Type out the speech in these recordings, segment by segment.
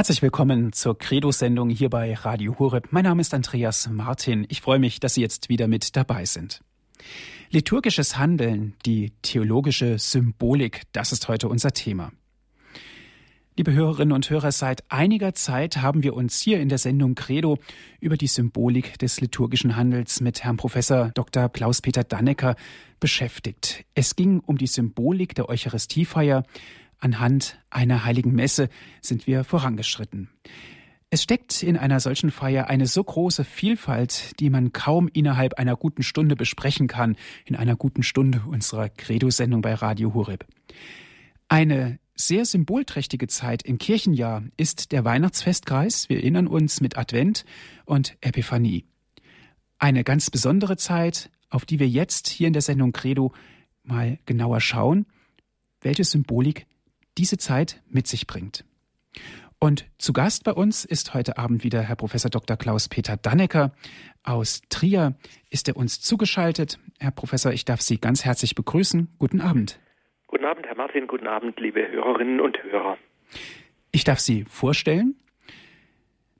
Herzlich willkommen zur Credo-Sendung hier bei Radio Horeb. Mein Name ist Andreas Martin. Ich freue mich, dass Sie jetzt wieder mit dabei sind. Liturgisches Handeln, die theologische Symbolik, das ist heute unser Thema. Liebe Hörerinnen und Hörer, seit einiger Zeit haben wir uns hier in der Sendung Credo über die Symbolik des liturgischen Handels mit Herrn Professor Dr. Klaus-Peter Dannecker beschäftigt. Es ging um die Symbolik der Eucharistiefeier, Anhand einer heiligen Messe sind wir vorangeschritten. Es steckt in einer solchen Feier eine so große Vielfalt, die man kaum innerhalb einer guten Stunde besprechen kann, in einer guten Stunde unserer Credo-Sendung bei Radio Hureb. Eine sehr symbolträchtige Zeit im Kirchenjahr ist der Weihnachtsfestkreis. Wir erinnern uns mit Advent und Epiphanie. Eine ganz besondere Zeit, auf die wir jetzt hier in der Sendung Credo mal genauer schauen. Welche Symbolik diese Zeit mit sich bringt. Und zu Gast bei uns ist heute Abend wieder Herr Professor Dr. Klaus-Peter Dannecker aus Trier. Ist er uns zugeschaltet? Herr Professor, ich darf Sie ganz herzlich begrüßen. Guten Abend. Guten Abend, Herr Martin. Guten Abend, liebe Hörerinnen und Hörer. Ich darf Sie vorstellen.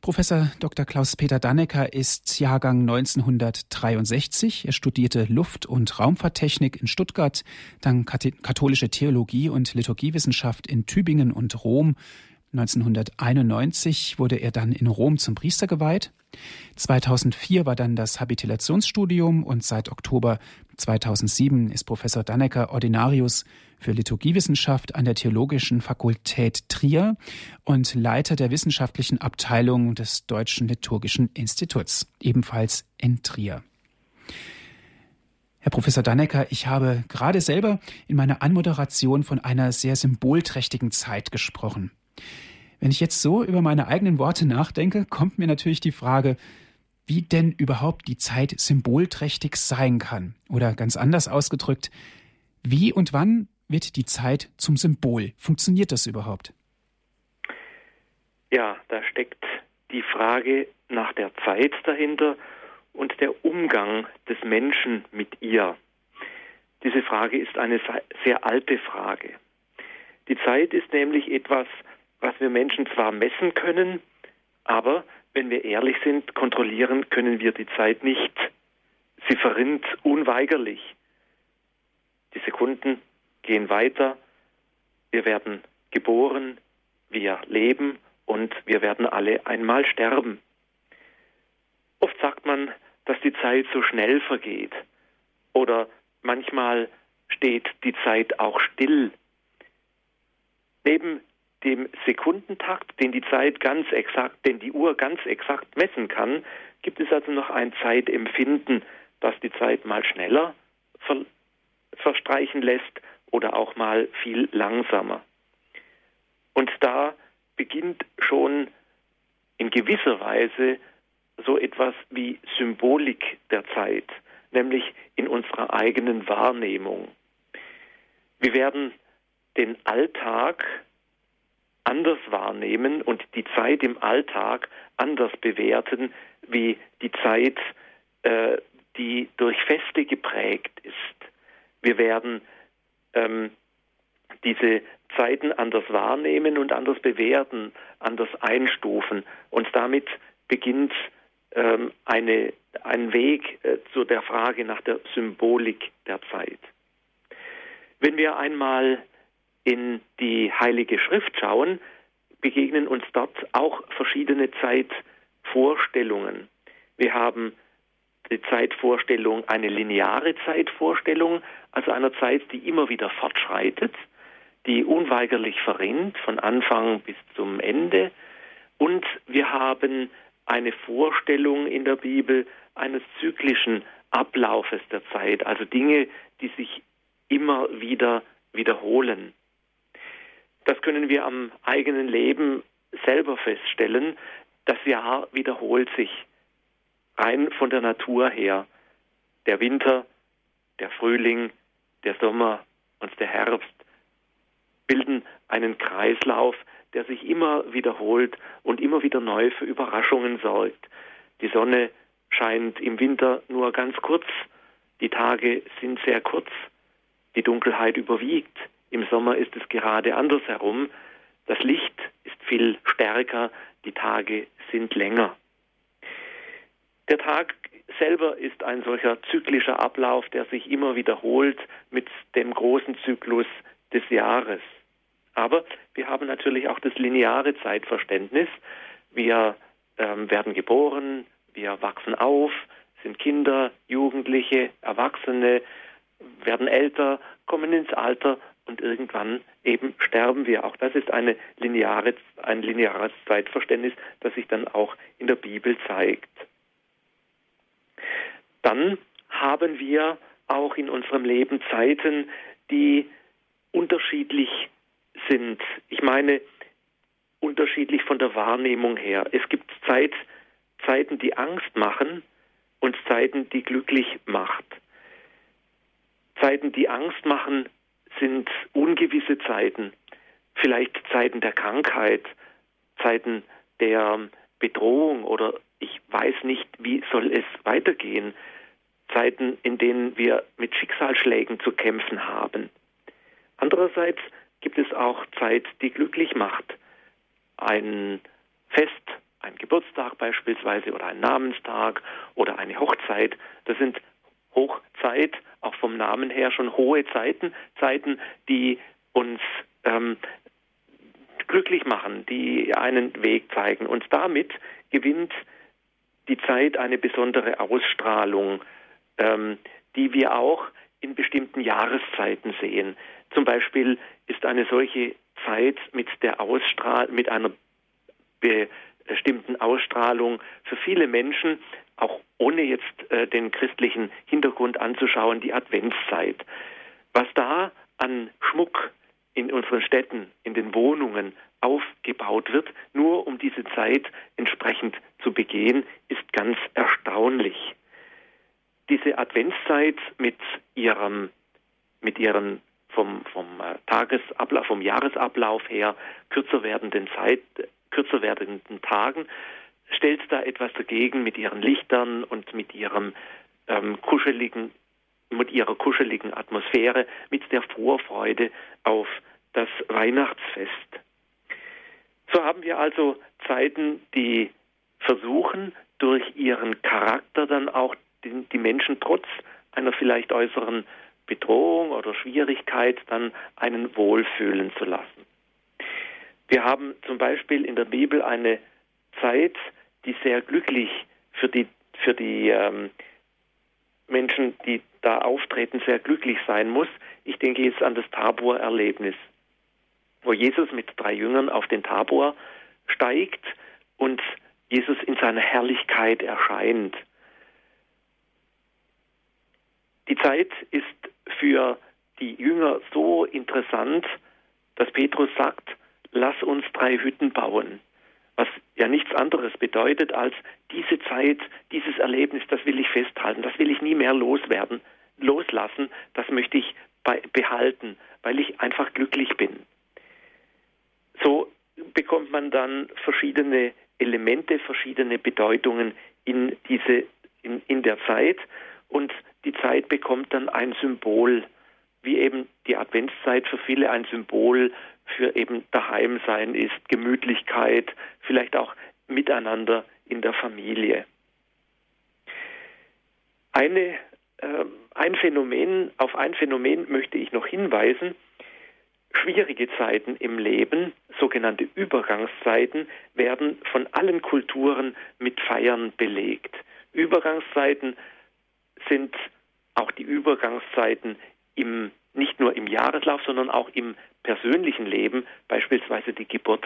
Professor Dr. Klaus-Peter Dannecker ist Jahrgang 1963. Er studierte Luft- und Raumfahrttechnik in Stuttgart, dann katholische Theologie und Liturgiewissenschaft in Tübingen und Rom. 1991 wurde er dann in Rom zum Priester geweiht. 2004 war dann das Habilitationsstudium und seit Oktober 2007 ist Professor Dannecker Ordinarius für Liturgiewissenschaft an der Theologischen Fakultät Trier und Leiter der wissenschaftlichen Abteilung des Deutschen Liturgischen Instituts, ebenfalls in Trier. Herr Professor Dannecker, ich habe gerade selber in meiner Anmoderation von einer sehr symbolträchtigen Zeit gesprochen. Wenn ich jetzt so über meine eigenen Worte nachdenke, kommt mir natürlich die Frage, wie denn überhaupt die Zeit symbolträchtig sein kann. Oder ganz anders ausgedrückt, wie und wann wird die Zeit zum Symbol? Funktioniert das überhaupt? Ja, da steckt die Frage nach der Zeit dahinter und der Umgang des Menschen mit ihr. Diese Frage ist eine sehr alte Frage. Die Zeit ist nämlich etwas, was wir Menschen zwar messen können, aber wenn wir ehrlich sind, kontrollieren können wir die Zeit nicht. Sie verrinnt unweigerlich. Die Sekunden gehen weiter, wir werden geboren, wir leben und wir werden alle einmal sterben. Oft sagt man, dass die Zeit so schnell vergeht oder manchmal steht die Zeit auch still. Neben dem Sekundentakt, den die Zeit ganz exakt, den die Uhr ganz exakt messen kann, gibt es also noch ein Zeitempfinden, das die Zeit mal schneller ver verstreichen lässt oder auch mal viel langsamer. Und da beginnt schon in gewisser Weise so etwas wie Symbolik der Zeit, nämlich in unserer eigenen Wahrnehmung. Wir werden den Alltag anders wahrnehmen und die Zeit im Alltag anders bewerten wie die Zeit, äh, die durch Feste geprägt ist. Wir werden ähm, diese Zeiten anders wahrnehmen und anders bewerten, anders einstufen. Und damit beginnt ähm, eine, ein Weg äh, zu der Frage nach der Symbolik der Zeit. Wenn wir einmal in die Heilige Schrift schauen, begegnen uns dort auch verschiedene Zeitvorstellungen. Wir haben die Zeitvorstellung eine lineare Zeitvorstellung, also einer Zeit, die immer wieder fortschreitet, die unweigerlich verrinnt von Anfang bis zum Ende. Und wir haben eine Vorstellung in der Bibel eines zyklischen Ablaufes der Zeit, also Dinge, die sich immer wieder wiederholen. Das können wir am eigenen Leben selber feststellen. Das Jahr wiederholt sich rein von der Natur her. Der Winter, der Frühling, der Sommer und der Herbst bilden einen Kreislauf, der sich immer wiederholt und immer wieder neu für Überraschungen sorgt. Die Sonne scheint im Winter nur ganz kurz, die Tage sind sehr kurz, die Dunkelheit überwiegt, im Sommer ist es gerade andersherum, das Licht ist viel stärker, die Tage sind länger. Der Tag selber ist ein solcher zyklischer Ablauf, der sich immer wiederholt mit dem großen Zyklus des Jahres. Aber wir haben natürlich auch das lineare Zeitverständnis. Wir ähm, werden geboren, wir wachsen auf, sind Kinder, Jugendliche, Erwachsene, werden älter, kommen ins Alter und irgendwann eben sterben wir. Auch das ist eine lineare, ein lineares Zeitverständnis, das sich dann auch in der Bibel zeigt. Dann haben wir auch in unserem Leben Zeiten, die unterschiedlich sind. Ich meine, unterschiedlich von der Wahrnehmung her. Es gibt Zeit, Zeiten, die Angst machen und Zeiten, die glücklich macht. Zeiten, die Angst machen, sind ungewisse Zeiten, vielleicht Zeiten der Krankheit, Zeiten der Bedrohung oder ich weiß nicht, wie soll es weitergehen, Zeiten, in denen wir mit Schicksalsschlägen zu kämpfen haben. Andererseits gibt es auch Zeit, die glücklich macht. Ein Fest, ein Geburtstag beispielsweise oder ein Namenstag oder eine Hochzeit, das sind Hochzeit, auch vom Namen her schon hohe Zeiten, Zeiten, die uns ähm, glücklich machen, die einen Weg zeigen. Und damit gewinnt die Zeit eine besondere Ausstrahlung, ähm, die wir auch in bestimmten Jahreszeiten sehen. Zum Beispiel ist eine solche Zeit mit der Ausstrahl mit einer bestimmten Ausstrahlung für viele Menschen, auch ohne jetzt äh, den christlichen Hintergrund anzuschauen, die Adventszeit. Was da an Schmuck in unseren Städten, in den Wohnungen aufgebaut wird, nur um diese Zeit entsprechend zu begehen, ist ganz erstaunlich. Diese Adventszeit mit ihrem, mit ihren vom, vom äh, Tagesablauf, vom Jahresablauf her kürzer werdenden Zeit, kürzer werdenden Tagen, stellt da etwas dagegen mit ihren Lichtern und mit ihrem ähm, kuscheligen, mit ihrer kuscheligen Atmosphäre, mit der Vorfreude auf das Weihnachtsfest. So haben wir also Zeiten, die versuchen, durch ihren Charakter dann auch die, Menschen trotz einer vielleicht äußeren Bedrohung oder Schwierigkeit dann einen wohlfühlen zu lassen. Wir haben zum Beispiel in der Bibel eine Zeit, die sehr glücklich für die, für die ähm, Menschen, die da auftreten, sehr glücklich sein muss. Ich denke jetzt an das Tabor-Erlebnis, wo Jesus mit drei Jüngern auf den Tabor steigt und Jesus in seiner Herrlichkeit erscheint. Die Zeit ist für die Jünger so interessant, dass Petrus sagt, lass uns drei Hütten bauen. Was ja nichts anderes bedeutet als diese Zeit, dieses Erlebnis, das will ich festhalten, das will ich nie mehr loswerden, loslassen, das möchte ich behalten, weil ich einfach glücklich bin. Bekommt man dann verschiedene Elemente, verschiedene Bedeutungen in diese in, in der Zeit und die Zeit bekommt dann ein Symbol, wie eben die Adventszeit für viele ein Symbol für eben Daheimsein ist, Gemütlichkeit, vielleicht auch Miteinander in der Familie. Eine, äh, ein Phänomen, auf ein Phänomen möchte ich noch hinweisen. Schwierige Zeiten im Leben, sogenannte Übergangszeiten, werden von allen Kulturen mit Feiern belegt. Übergangszeiten sind auch die Übergangszeiten im, nicht nur im Jahreslauf, sondern auch im persönlichen Leben, beispielsweise die Geburt.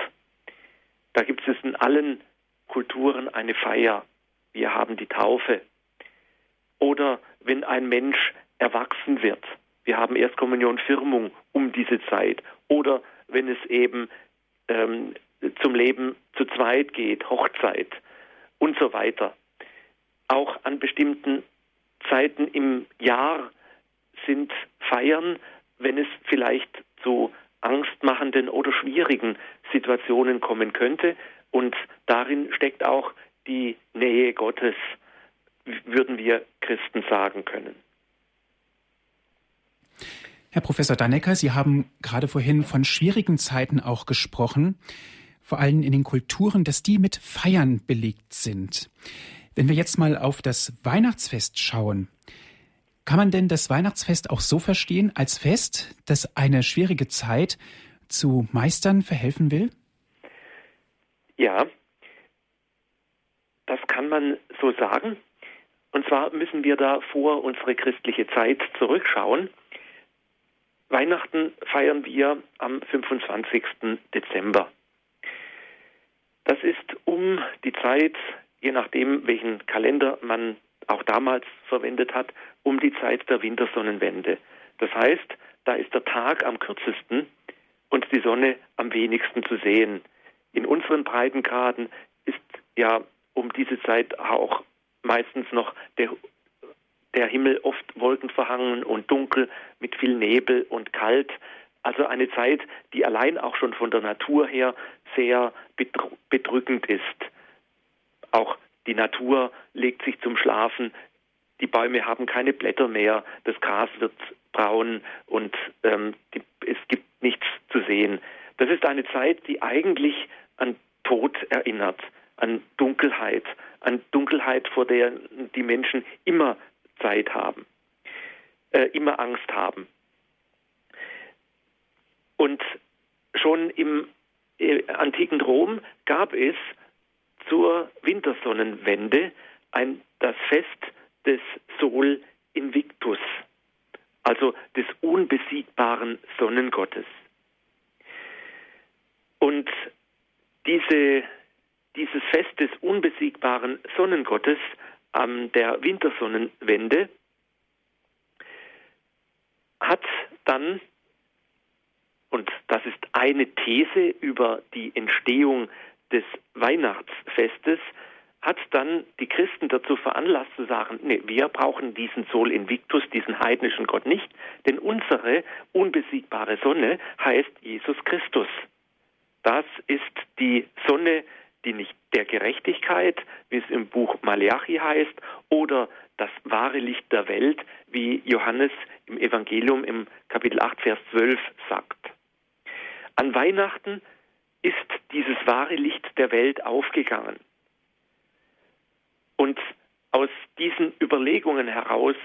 Da gibt es in allen Kulturen eine Feier. Wir haben die Taufe. Oder wenn ein Mensch erwachsen wird. Wir haben Erstkommunion Firmung um diese Zeit. Oder wenn es eben ähm, zum Leben zu zweit geht, Hochzeit und so weiter. Auch an bestimmten Zeiten im Jahr sind Feiern, wenn es vielleicht zu angstmachenden oder schwierigen Situationen kommen könnte. Und darin steckt auch die Nähe Gottes, würden wir Christen sagen können. Herr Professor Dannecker, Sie haben gerade vorhin von schwierigen Zeiten auch gesprochen. vor allem in den Kulturen, dass die mit Feiern belegt sind. Wenn wir jetzt mal auf das Weihnachtsfest schauen, kann man denn das Weihnachtsfest auch so verstehen als Fest, das eine schwierige Zeit zu meistern verhelfen will? Ja, das kann man so sagen. Und zwar müssen wir da vor unsere christliche Zeit zurückschauen. Weihnachten feiern wir am 25. Dezember. Das ist um die Zeit, je nachdem, welchen Kalender man auch damals verwendet hat, um die Zeit der Wintersonnenwende. Das heißt, da ist der Tag am kürzesten und die Sonne am wenigsten zu sehen. In unseren Breitengraden ist ja um diese Zeit auch meistens noch der, der Himmel oft wolkenverhangen und dunkel mit viel Nebel und kalt. Also eine Zeit, die allein auch schon von der Natur her sehr bedrückend ist. Auch die Natur legt sich zum Schlafen, die Bäume haben keine Blätter mehr, das Gras wird braun und ähm, die, es gibt nichts zu sehen. Das ist eine Zeit, die eigentlich an Tod erinnert, an Dunkelheit, an Dunkelheit, vor der die Menschen immer Zeit haben, äh, immer Angst haben. Und schon im äh, antiken Rom gab es zur Wintersonnenwende ein, das Fest des Sol Invictus, also des unbesiegbaren Sonnengottes. Und diese, dieses Fest des unbesiegbaren Sonnengottes an der Wintersonnenwende hat dann, und das ist eine These über die Entstehung des Weihnachtsfestes, hat dann die Christen dazu veranlasst zu sagen, nee, wir brauchen diesen Sol Invictus, diesen heidnischen Gott nicht, denn unsere unbesiegbare Sonne heißt Jesus Christus. Das ist die Sonne, die nicht der Gerechtigkeit, wie es im Buch Malachi heißt, oder das wahre Licht der Welt, wie Johannes im Evangelium im Kapitel 8, Vers 12 sagt. An Weihnachten ist dieses wahre Licht der Welt aufgegangen. Und aus diesen Überlegungen heraus,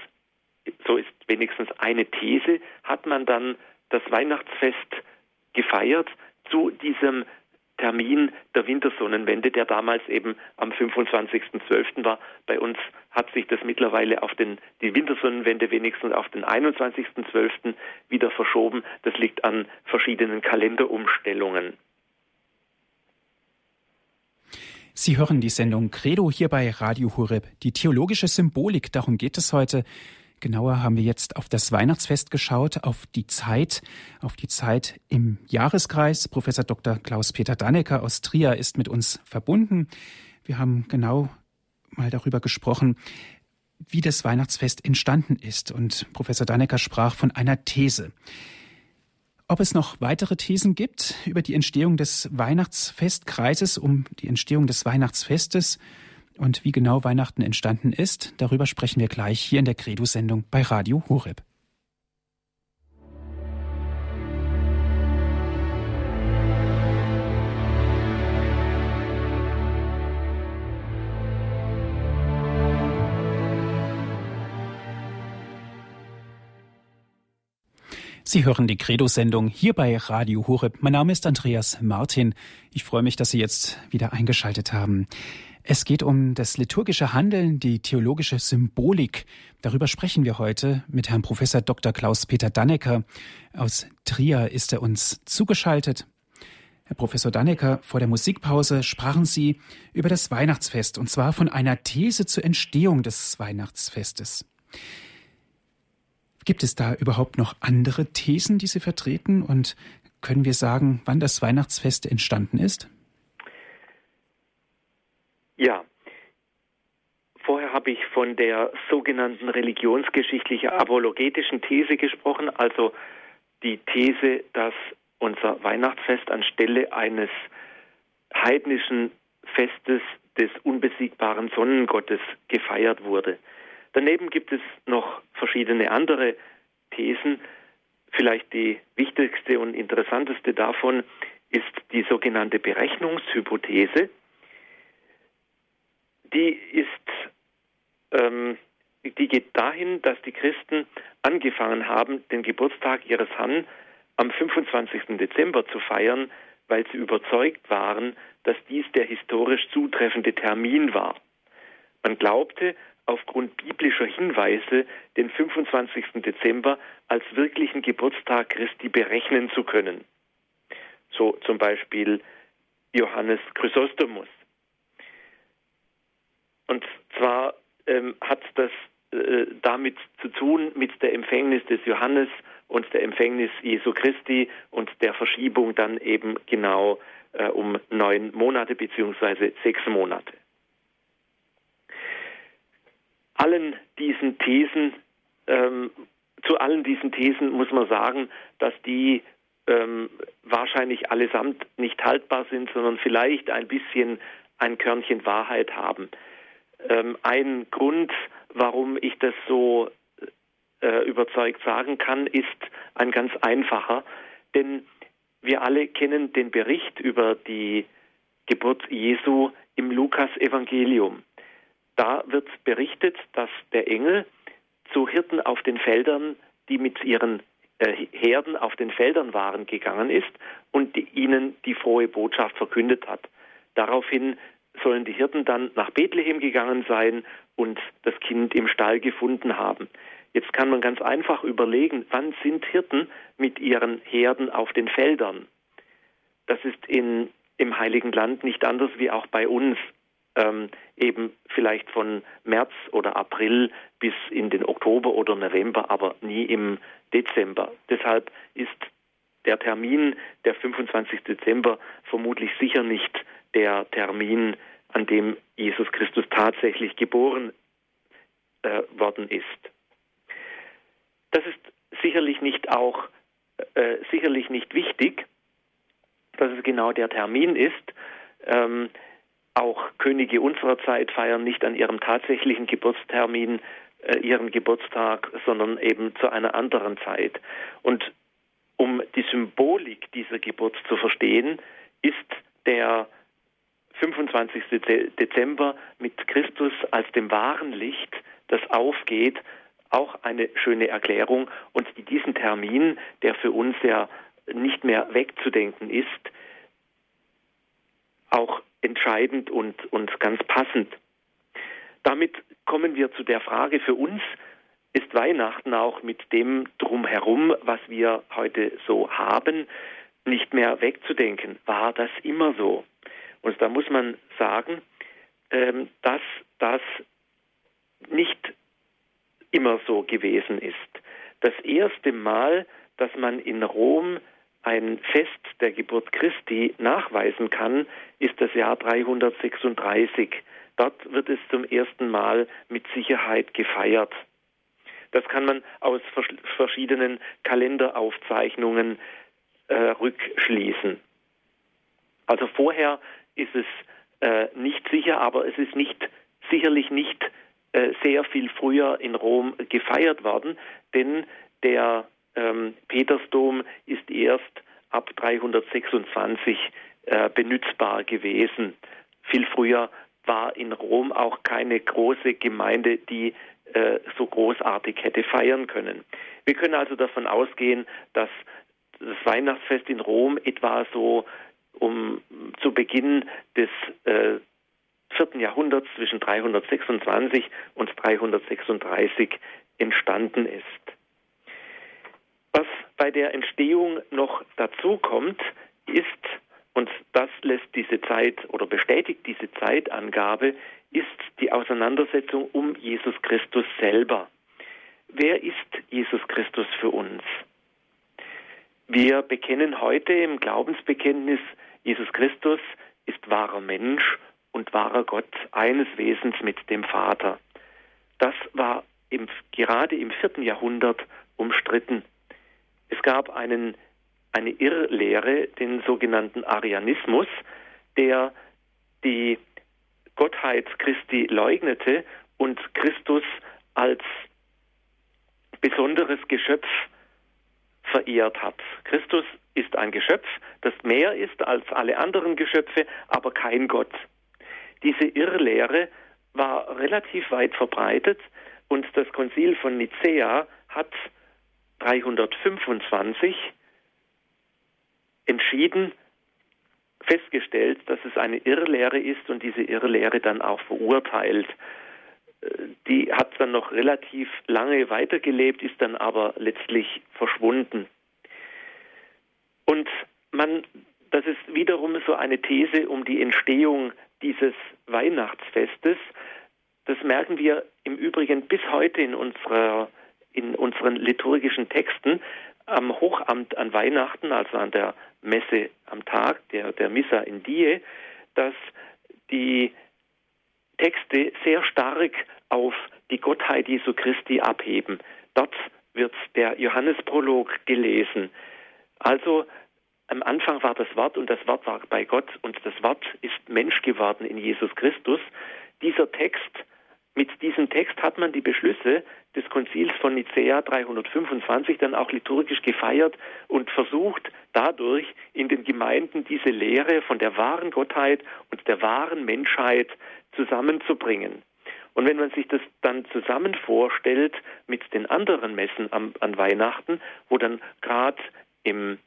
so ist wenigstens eine These, hat man dann das Weihnachtsfest gefeiert zu diesem Termin der Wintersonnenwende, der damals eben am 25.12. war. Bei uns hat sich das mittlerweile auf den, die Wintersonnenwende wenigstens auf den 21.12. wieder verschoben. Das liegt an verschiedenen Kalenderumstellungen. Sie hören die Sendung Credo hier bei Radio Hureb. Die theologische Symbolik, darum geht es heute. Genauer haben wir jetzt auf das Weihnachtsfest geschaut, auf die Zeit, auf die Zeit im Jahreskreis. Professor Dr. Klaus-Peter Dannecker aus Trier ist mit uns verbunden. Wir haben genau mal darüber gesprochen, wie das Weihnachtsfest entstanden ist. Und Professor Dannecker sprach von einer These. Ob es noch weitere Thesen gibt über die Entstehung des Weihnachtsfestkreises, um die Entstehung des Weihnachtsfestes und wie genau Weihnachten entstanden ist, darüber sprechen wir gleich hier in der Credo-Sendung bei Radio Horeb. Sie hören die Credo-Sendung hier bei Radio Horeb. Mein Name ist Andreas Martin. Ich freue mich, dass Sie jetzt wieder eingeschaltet haben. Es geht um das liturgische Handeln, die theologische Symbolik. Darüber sprechen wir heute mit Herrn Professor Dr. Klaus-Peter Dannecker. Aus Trier ist er uns zugeschaltet. Herr Professor Dannecker, vor der Musikpause sprachen Sie über das Weihnachtsfest und zwar von einer These zur Entstehung des Weihnachtsfestes. Gibt es da überhaupt noch andere Thesen, die Sie vertreten? Und können wir sagen, wann das Weihnachtsfest entstanden ist? Ja. Vorher habe ich von der sogenannten religionsgeschichtlichen apologetischen These gesprochen, also die These, dass unser Weihnachtsfest anstelle eines heidnischen Festes des unbesiegbaren Sonnengottes gefeiert wurde. Daneben gibt es noch verschiedene andere Thesen. Vielleicht die wichtigste und interessanteste davon ist die sogenannte Berechnungshypothese. Die ist, ähm, die geht dahin, dass die Christen angefangen haben, den Geburtstag ihres Herrn am 25. Dezember zu feiern, weil sie überzeugt waren, dass dies der historisch zutreffende Termin war. Man glaubte, aufgrund biblischer Hinweise den 25. Dezember als wirklichen Geburtstag Christi berechnen zu können. So zum Beispiel Johannes Chrysostomus. Und zwar ähm, hat das äh, damit zu tun mit der Empfängnis des Johannes und der Empfängnis Jesu Christi und der Verschiebung dann eben genau äh, um neun Monate beziehungsweise sechs Monate. Allen diesen Thesen, ähm, zu allen diesen Thesen muss man sagen, dass die ähm, wahrscheinlich allesamt nicht haltbar sind, sondern vielleicht ein bisschen ein Körnchen Wahrheit haben. Ähm, ein Grund, warum ich das so äh, überzeugt sagen kann, ist ein ganz einfacher, denn wir alle kennen den Bericht über die Geburt Jesu im Lukas-Evangelium. Da wird berichtet, dass der Engel zu Hirten auf den Feldern, die mit ihren äh, Herden auf den Feldern waren, gegangen ist und die, ihnen die frohe Botschaft verkündet hat. Daraufhin sollen die Hirten dann nach Bethlehem gegangen sein und das Kind im Stall gefunden haben. Jetzt kann man ganz einfach überlegen, wann sind Hirten mit ihren Herden auf den Feldern? Das ist in, im Heiligen Land nicht anders wie auch bei uns. Ähm, eben vielleicht von März oder April bis in den Oktober oder November, aber nie im Dezember. Deshalb ist der Termin, der 25. Dezember, vermutlich sicher nicht der Termin, an dem Jesus Christus tatsächlich geboren äh, worden ist. Das ist sicherlich nicht auch äh, sicherlich nicht wichtig, dass es genau der Termin ist. Ähm, auch Könige unserer Zeit feiern nicht an ihrem tatsächlichen Geburtstermin äh, ihren Geburtstag, sondern eben zu einer anderen Zeit. Und um die Symbolik dieser Geburt zu verstehen, ist der 25. Dezember mit Christus als dem wahren Licht, das aufgeht, auch eine schöne Erklärung und die diesen Termin, der für uns ja nicht mehr wegzudenken ist, auch entscheidend und, und ganz passend. Damit kommen wir zu der Frage für uns, ist Weihnachten auch mit dem drumherum, was wir heute so haben, nicht mehr wegzudenken? War das immer so? Und da muss man sagen, ähm, dass das nicht immer so gewesen ist. Das erste Mal, dass man in Rom ein Fest der Geburt Christi nachweisen kann, ist das Jahr 336. Dort wird es zum ersten Mal mit Sicherheit gefeiert. Das kann man aus verschiedenen Kalenderaufzeichnungen äh, rückschließen. Also vorher ist es äh, nicht sicher, aber es ist nicht sicherlich nicht äh, sehr viel früher in Rom gefeiert worden, denn der ähm, Petersdom ist erst ab 326 äh, benutzbar gewesen. Viel früher war in Rom auch keine große Gemeinde, die äh, so großartig hätte feiern können. Wir können also davon ausgehen, dass das Weihnachtsfest in Rom etwa so um zu Beginn des äh, 4. Jahrhunderts zwischen 326 und 336 entstanden ist. Was bei der Entstehung noch dazu kommt, ist, und das lässt diese Zeit oder bestätigt diese Zeitangabe, ist die Auseinandersetzung um Jesus Christus selber. Wer ist Jesus Christus für uns? Wir bekennen heute im Glaubensbekenntnis, Jesus Christus ist wahrer Mensch und wahrer Gott eines Wesens mit dem Vater. Das war im, gerade im vierten Jahrhundert umstritten. Es gab einen, eine Irrlehre, den sogenannten Arianismus, der die Gottheit Christi leugnete und Christus als besonderes Geschöpf verehrt hat. Christus ist ein Geschöpf, das mehr ist als alle anderen Geschöpfe, aber kein Gott. Diese Irrlehre war relativ weit verbreitet und das Konzil von Nicäa hat 325 entschieden, festgestellt, dass es eine Irrlehre ist und diese Irrlehre dann auch verurteilt. Die hat dann noch relativ lange weitergelebt, ist dann aber letztlich verschwunden. Und man, das ist wiederum so eine These um die Entstehung dieses Weihnachtsfestes. Das merken wir im Übrigen bis heute in, unserer, in unseren liturgischen Texten. Am Hochamt an Weihnachten, also an der Messe am Tag, der, der Missa in Die, dass die Texte sehr stark auf die Gottheit Jesu Christi abheben. Dort wird der Johannesprolog gelesen. Also am Anfang war das Wort und das Wort war bei Gott und das Wort ist Mensch geworden in Jesus Christus. Dieser Text, mit diesem Text hat man die Beschlüsse des Konzils von Nicäa 325 dann auch liturgisch gefeiert und versucht dadurch in den Gemeinden diese Lehre von der wahren Gottheit und der wahren Menschheit zusammenzubringen. Und wenn man sich das dann zusammen vorstellt mit den anderen Messen am, an Weihnachten, wo dann gerade ähm,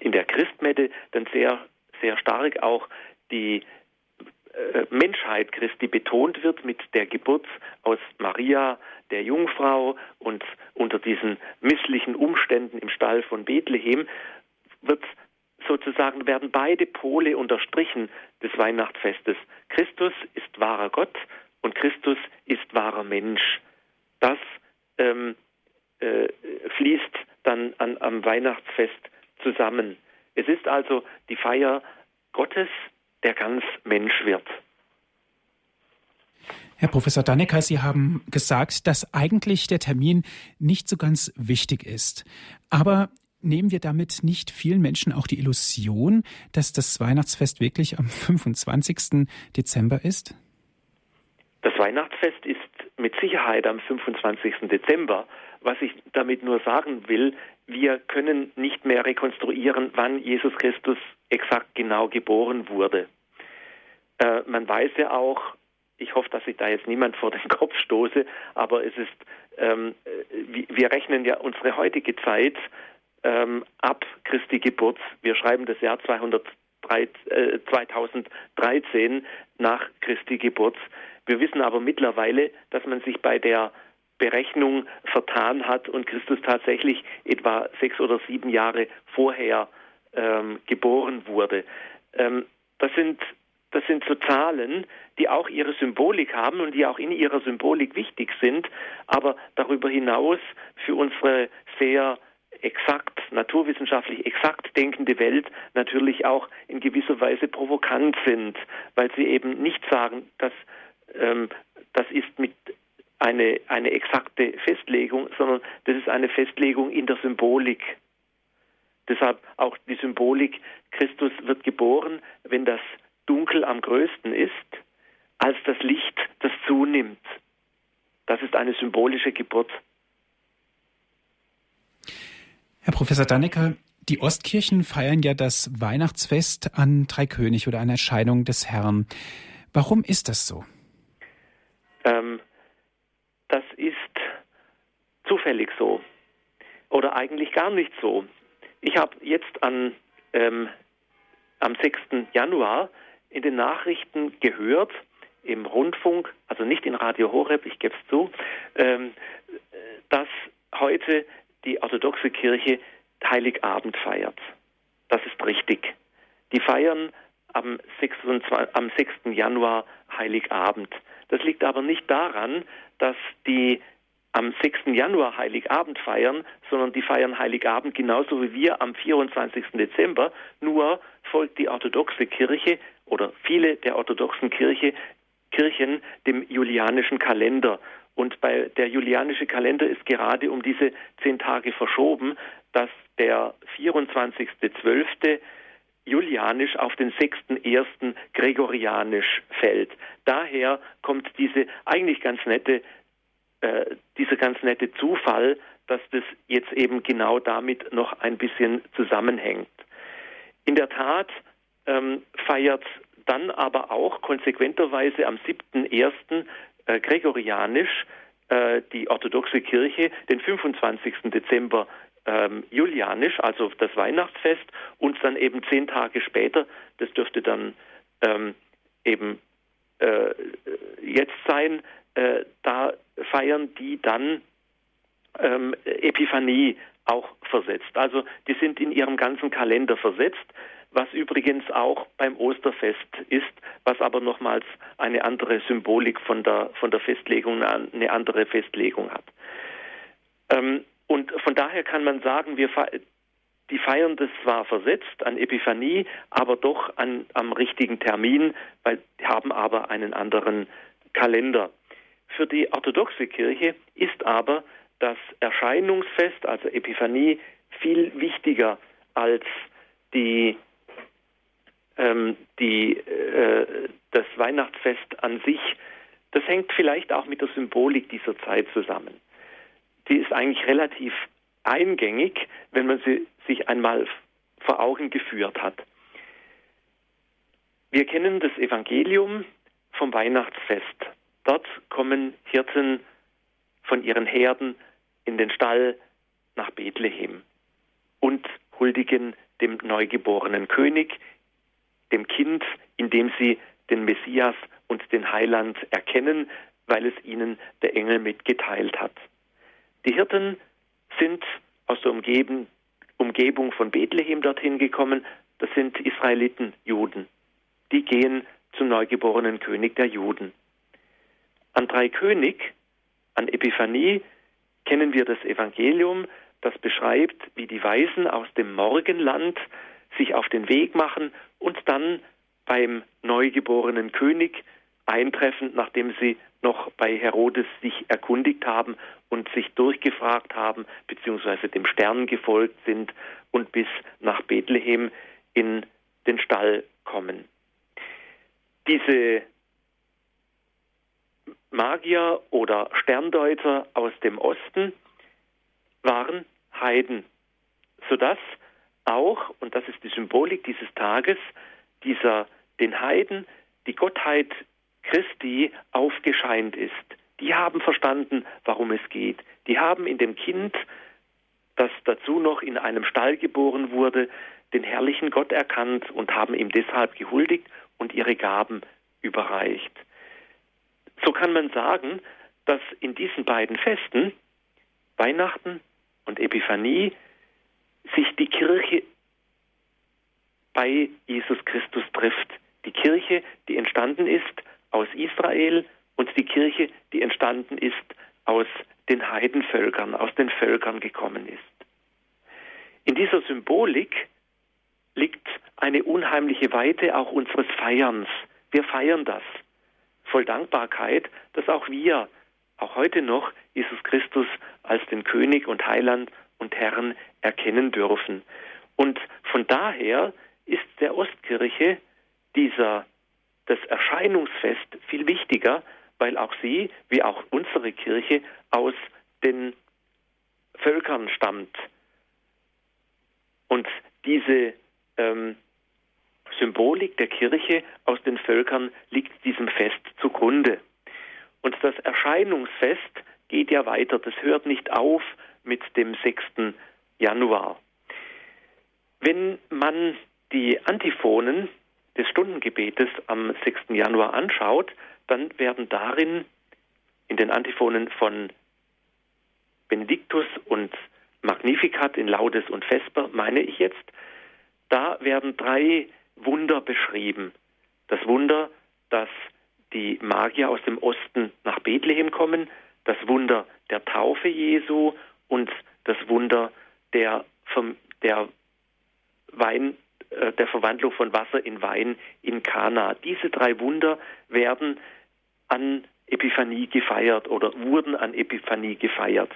in der Christmette dann sehr, sehr stark auch die äh, Menschheit Christi betont wird mit der Geburt aus Maria, der Jungfrau und unter diesen misslichen Umständen im Stall von Bethlehem, wird sozusagen werden beide Pole unterstrichen des Weihnachtsfestes. Christus ist wahrer Gott und Christus ist wahrer Mensch. Das ähm, äh, fließt dann an, am Weihnachtsfest zusammen. Es ist also die Feier Gottes, der ganz Mensch wird. Herr Professor Dannecker, Sie haben gesagt, dass eigentlich der Termin nicht so ganz wichtig ist. Aber nehmen wir damit nicht vielen Menschen auch die Illusion, dass das Weihnachtsfest wirklich am 25. Dezember ist? Das Weihnachtsfest ist mit Sicherheit am 25. Dezember. Was ich damit nur sagen will, wir können nicht mehr rekonstruieren, wann Jesus Christus exakt genau geboren wurde. Äh, man weiß ja auch, ich hoffe, dass ich da jetzt niemand vor den Kopf stoße, aber es ist, ähm, wir rechnen ja unsere heutige Zeit ähm, ab Christi Geburt. Wir schreiben das Jahr 203, äh, 2013 nach Christi Geburt. Wir wissen aber mittlerweile, dass man sich bei der Berechnung vertan hat und Christus tatsächlich etwa sechs oder sieben Jahre vorher ähm, geboren wurde. Ähm, das sind das sind so Zahlen, die auch ihre Symbolik haben und die auch in ihrer Symbolik wichtig sind, aber darüber hinaus für unsere sehr exakt, naturwissenschaftlich exakt denkende Welt natürlich auch in gewisser Weise provokant sind, weil sie eben nicht sagen, dass ähm, das ist mit eine, eine exakte Festlegung, sondern das ist eine Festlegung in der Symbolik. Deshalb auch die Symbolik, Christus wird geboren, wenn das Dunkel am größten ist, als das Licht, das zunimmt. Das ist eine symbolische Geburt. Herr Professor Dannecker, die Ostkirchen feiern ja das Weihnachtsfest an Dreikönig oder an Erscheinung des Herrn. Warum ist das so? Ähm, das ist zufällig so oder eigentlich gar nicht so. Ich habe jetzt an, ähm, am 6. Januar in den Nachrichten gehört, im Rundfunk, also nicht in Radio Horeb, ich gebe es zu, ähm, dass heute die orthodoxe Kirche Heiligabend feiert. Das ist richtig. Die feiern am 6. am 6. Januar Heiligabend. Das liegt aber nicht daran, dass die am 6. Januar Heiligabend feiern, sondern die feiern Heiligabend genauso wie wir am 24. Dezember. Nur folgt die orthodoxe Kirche oder viele der orthodoxen Kirche, Kirchen dem julianischen Kalender. Und bei der julianische Kalender ist gerade um diese zehn Tage verschoben, dass der 24.12. Julianisch auf den 6.1. Gregorianisch fällt. Daher kommt diese eigentlich ganz nette, äh, dieser ganz nette Zufall, dass das jetzt eben genau damit noch ein bisschen zusammenhängt. In der Tat ähm, feiert dann aber auch konsequenterweise am 7.1. Äh, gregorianisch äh, die orthodoxe Kirche den 25. Dezember ähm, julianisch, also das Weihnachtsfest, und dann eben zehn Tage später, das dürfte dann ähm, eben äh, jetzt sein, äh, da feiern die dann ähm, Epiphanie auch versetzt. Also die sind in ihrem ganzen Kalender versetzt, was übrigens auch beim Osterfest ist, was aber nochmals eine andere Symbolik von der, von der Festlegung, eine andere Festlegung hat. Ähm, und von daher kann man sagen, wir die feiern das zwar versetzt an Epiphanie, aber doch an, am richtigen Termin, weil haben aber einen anderen Kalender. Für die orthodoxe Kirche ist aber das Erscheinungsfest, also Epiphanie, viel wichtiger als die, ähm, die, äh, das Weihnachtsfest an sich. Das hängt vielleicht auch mit der Symbolik dieser Zeit zusammen. Die ist eigentlich relativ eingängig, wenn man sie sich einmal vor Augen geführt hat. Wir kennen das Evangelium vom Weihnachtsfest. Dort kommen Hirten von ihren Herden in den Stall nach Bethlehem und huldigen dem neugeborenen König, dem Kind, in dem sie den Messias und den Heiland erkennen, weil es ihnen der Engel mitgeteilt hat. Die Hirten sind aus der Umgebung von Bethlehem dorthin gekommen. Das sind Israeliten, Juden. Die gehen zum neugeborenen König der Juden. An drei König, an Epiphanie, kennen wir das Evangelium, das beschreibt, wie die Weisen aus dem Morgenland sich auf den Weg machen und dann beim neugeborenen König eintreffen, nachdem sie noch bei Herodes sich erkundigt haben und sich durchgefragt haben, beziehungsweise dem Stern gefolgt sind und bis nach Bethlehem in den Stall kommen. Diese Magier oder Sterndeuter aus dem Osten waren Heiden, sodass auch, und das ist die Symbolik dieses Tages, dieser den Heiden die Gottheit Christi aufgescheint ist. Die haben verstanden, warum es geht. Die haben in dem Kind, das dazu noch in einem Stall geboren wurde, den herrlichen Gott erkannt und haben ihm deshalb gehuldigt und ihre Gaben überreicht. So kann man sagen, dass in diesen beiden Festen, Weihnachten und Epiphanie, sich die Kirche bei Jesus Christus trifft. Die Kirche, die entstanden ist aus Israel und die Kirche, die entstanden ist aus den Heidenvölkern, aus den Völkern gekommen ist. In dieser Symbolik liegt eine unheimliche Weite auch unseres Feierns. Wir feiern das voll Dankbarkeit, dass auch wir, auch heute noch, Jesus Christus als den König und Heiland und Herrn erkennen dürfen. Und von daher ist der Ostkirche dieser das Erscheinungsfest viel wichtiger, weil auch sie, wie auch unsere Kirche, aus den Völkern stammt. Und diese ähm, Symbolik der Kirche aus den Völkern liegt diesem Fest zugrunde. Und das Erscheinungsfest geht ja weiter, das hört nicht auf mit dem 6. Januar. Wenn man die Antiphonen des Stundengebetes am 6. Januar anschaut, dann werden darin in den Antiphonen von Benediktus und Magnificat in Laudes und Vesper, meine ich jetzt, da werden drei Wunder beschrieben. Das Wunder, dass die Magier aus dem Osten nach Bethlehem kommen, das Wunder der Taufe Jesu und das Wunder der, der Wein äh, der Verwandlung von Wasser in Wein in Kana. Diese drei Wunder werden an Epiphanie gefeiert oder wurden an Epiphanie gefeiert.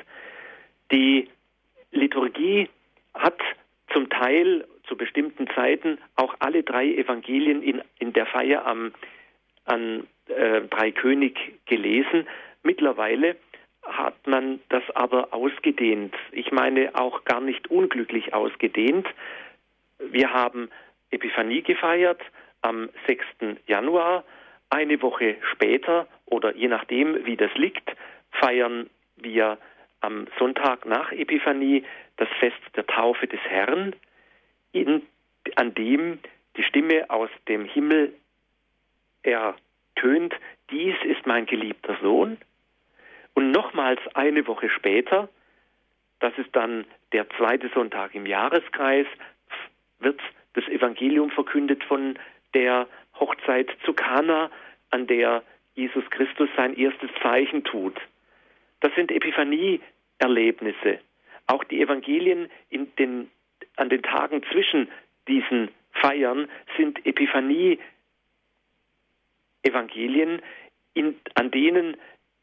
Die Liturgie hat zum Teil zu bestimmten Zeiten auch alle drei Evangelien in, in der Feier am, an äh, Dreikönig gelesen. Mittlerweile hat man das aber ausgedehnt. Ich meine auch gar nicht unglücklich ausgedehnt. Wir haben Epiphanie gefeiert am 6. Januar. Eine Woche später oder je nachdem, wie das liegt, feiern wir am Sonntag nach Epiphanie das Fest der Taufe des Herrn, in, an dem die Stimme aus dem Himmel ertönt, dies ist mein geliebter Sohn. Und nochmals eine Woche später, das ist dann der zweite Sonntag im Jahreskreis, wird das Evangelium verkündet von der Hochzeit zu Kana, an der Jesus Christus sein erstes Zeichen tut. Das sind Epiphanie-Erlebnisse. Auch die Evangelien den, an den Tagen zwischen diesen Feiern sind Epiphanie-Evangelien, an denen